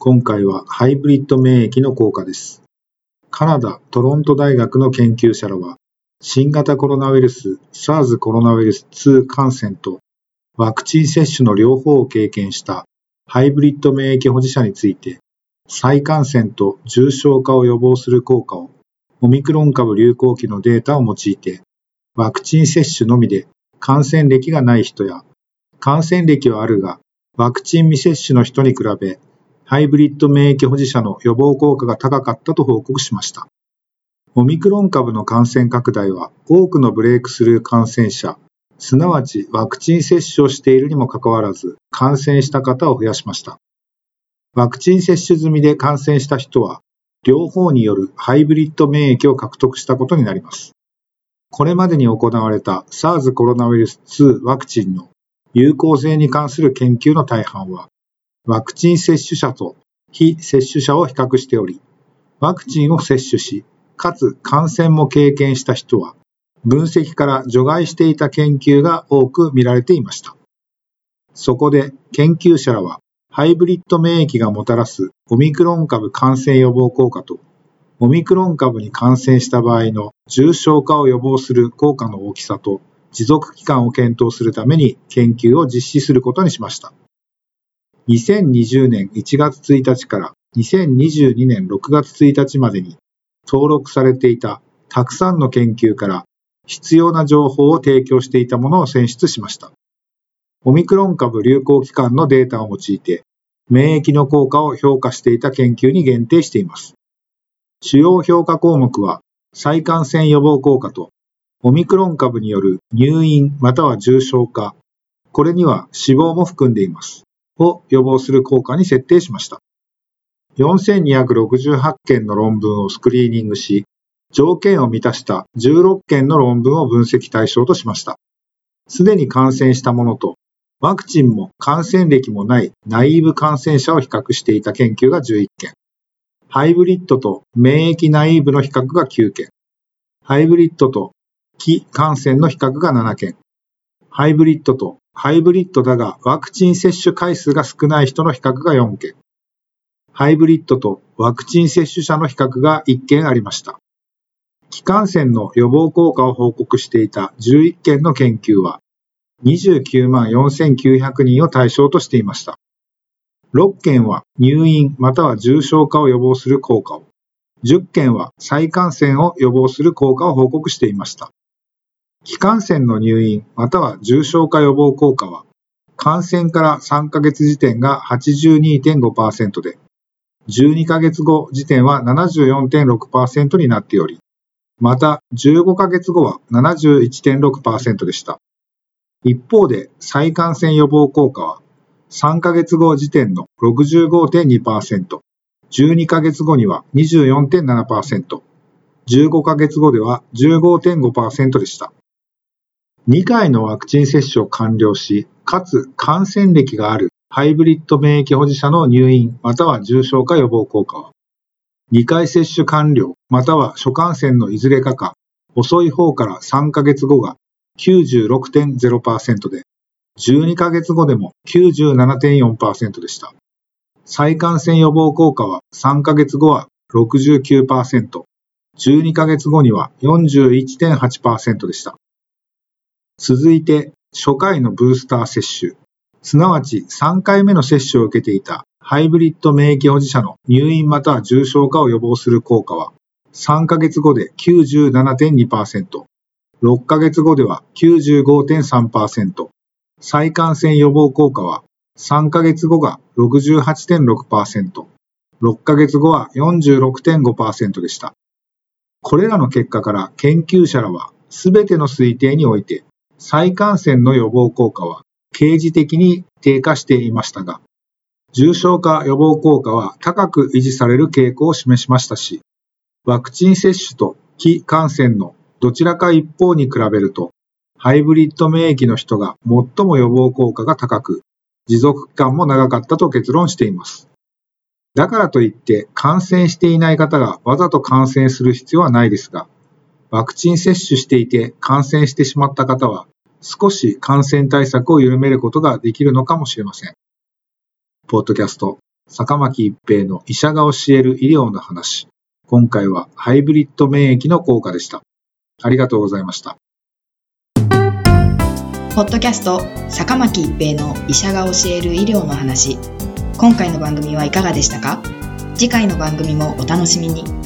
今回はハイブリッド免疫の効果です。カナダ・トロント大学の研究者らは、新型コロナウイルス SARS コロナウイルス2感染とワクチン接種の両方を経験したハイブリッド免疫保持者について、再感染と重症化を予防する効果をオミクロン株流行期のデータを用いて、ワクチン接種のみで感染歴がない人や、感染歴はあるがワクチン未接種の人に比べハイブリッド免疫保持者の予防効果が高かったと報告しました。オミクロン株の感染拡大は多くのブレイクスルー感染者、すなわちワクチン接種をしているにもかかわらず感染した方を増やしました。ワクチン接種済みで感染した人は、両方によるハイブリッド免疫を獲得したことになります。これまでに行われた SARS コロナウイルス2ワクチンの有効性に関する研究の大半は、ワクチン接種者と非接種者を比較しており、ワクチンを接種し、かつ感染も経験した人は、分析から除外していた研究が多く見られていました。そこで研究者らは、ハイブリッド免疫がもたらすオミクロン株感染予防効果と、オミクロン株に感染した場合の重症化を予防する効果の大きさと持続期間を検討するために研究を実施することにしました。2020年1月1日から2022年6月1日までに登録されていたたくさんの研究から必要な情報を提供していたものを選出しました。オミクロン株流行期間のデータを用いて免疫の効果を評価していた研究に限定しています。主要評価項目は再感染予防効果とオミクロン株による入院または重症化、これには死亡も含んでいます。を予防する効果に設定しました。4268件の論文をスクリーニングし、条件を満たした16件の論文を分析対象としました。すでに感染したものと、ワクチンも感染歴もないナイーブ感染者を比較していた研究が11件、ハイブリッドと免疫ナイーブの比較が9件、ハイブリッドと非感染の比較が7件、ハイブリッドとハイブリッドだがワクチン接種回数が少ない人の比較が4件。ハイブリッドとワクチン接種者の比較が1件ありました。気感染の予防効果を報告していた11件の研究は29万4900人を対象としていました。6件は入院または重症化を予防する効果を、10件は再感染を予防する効果を報告していました。気感染の入院または重症化予防効果は、感染から3ヶ月時点が82.5%で、12ヶ月後時点は74.6%になっており、また15ヶ月後は71.6%でした。一方で再感染予防効果は3ヶ月後時点の65.2%、12ヶ月後には24.7%、15ヶ月後では15.5%でした。2回のワクチン接種を完了し、かつ感染歴があるハイブリッド免疫保持者の入院または重症化予防効果は、2回接種完了または初感染のいずれかか、遅い方から3ヶ月後が96.0%で、12ヶ月後でも97.4%でした。再感染予防効果は3ヶ月後は69%、12ヶ月後には41.8%でした。続いて、初回のブースター接種、すなわち3回目の接種を受けていたハイブリッド免疫保持者の入院または重症化を予防する効果は、3ヶ月後で97.2%、6ヶ月後では95.3%、再感染予防効果は3ヶ月後が68.6%、6ヶ月後は46.5%でした。これらの結果から研究者らはすべての推定において再感染の予防効果は刑事的に低下していましたが、重症化予防効果は高く維持される傾向を示しましたし、ワクチン接種と非感染のどちらか一方に比べると、ハイブリッド免疫の人が最も予防効果が高く、持続期間も長かったと結論しています。だからといって感染していない方がわざと感染する必要はないですが、ワクチン接種していて感染してしまった方は少し感染対策を緩めることができるのかもしれません。ポッドキャスト、坂巻一平の医者が教える医療の話。今回はハイブリッド免疫の効果でした。ありがとうございました。ポッドキャスト、坂巻一平の医者が教える医療の話。今回の番組はいかがでしたか？次回の番組もお楽しみに。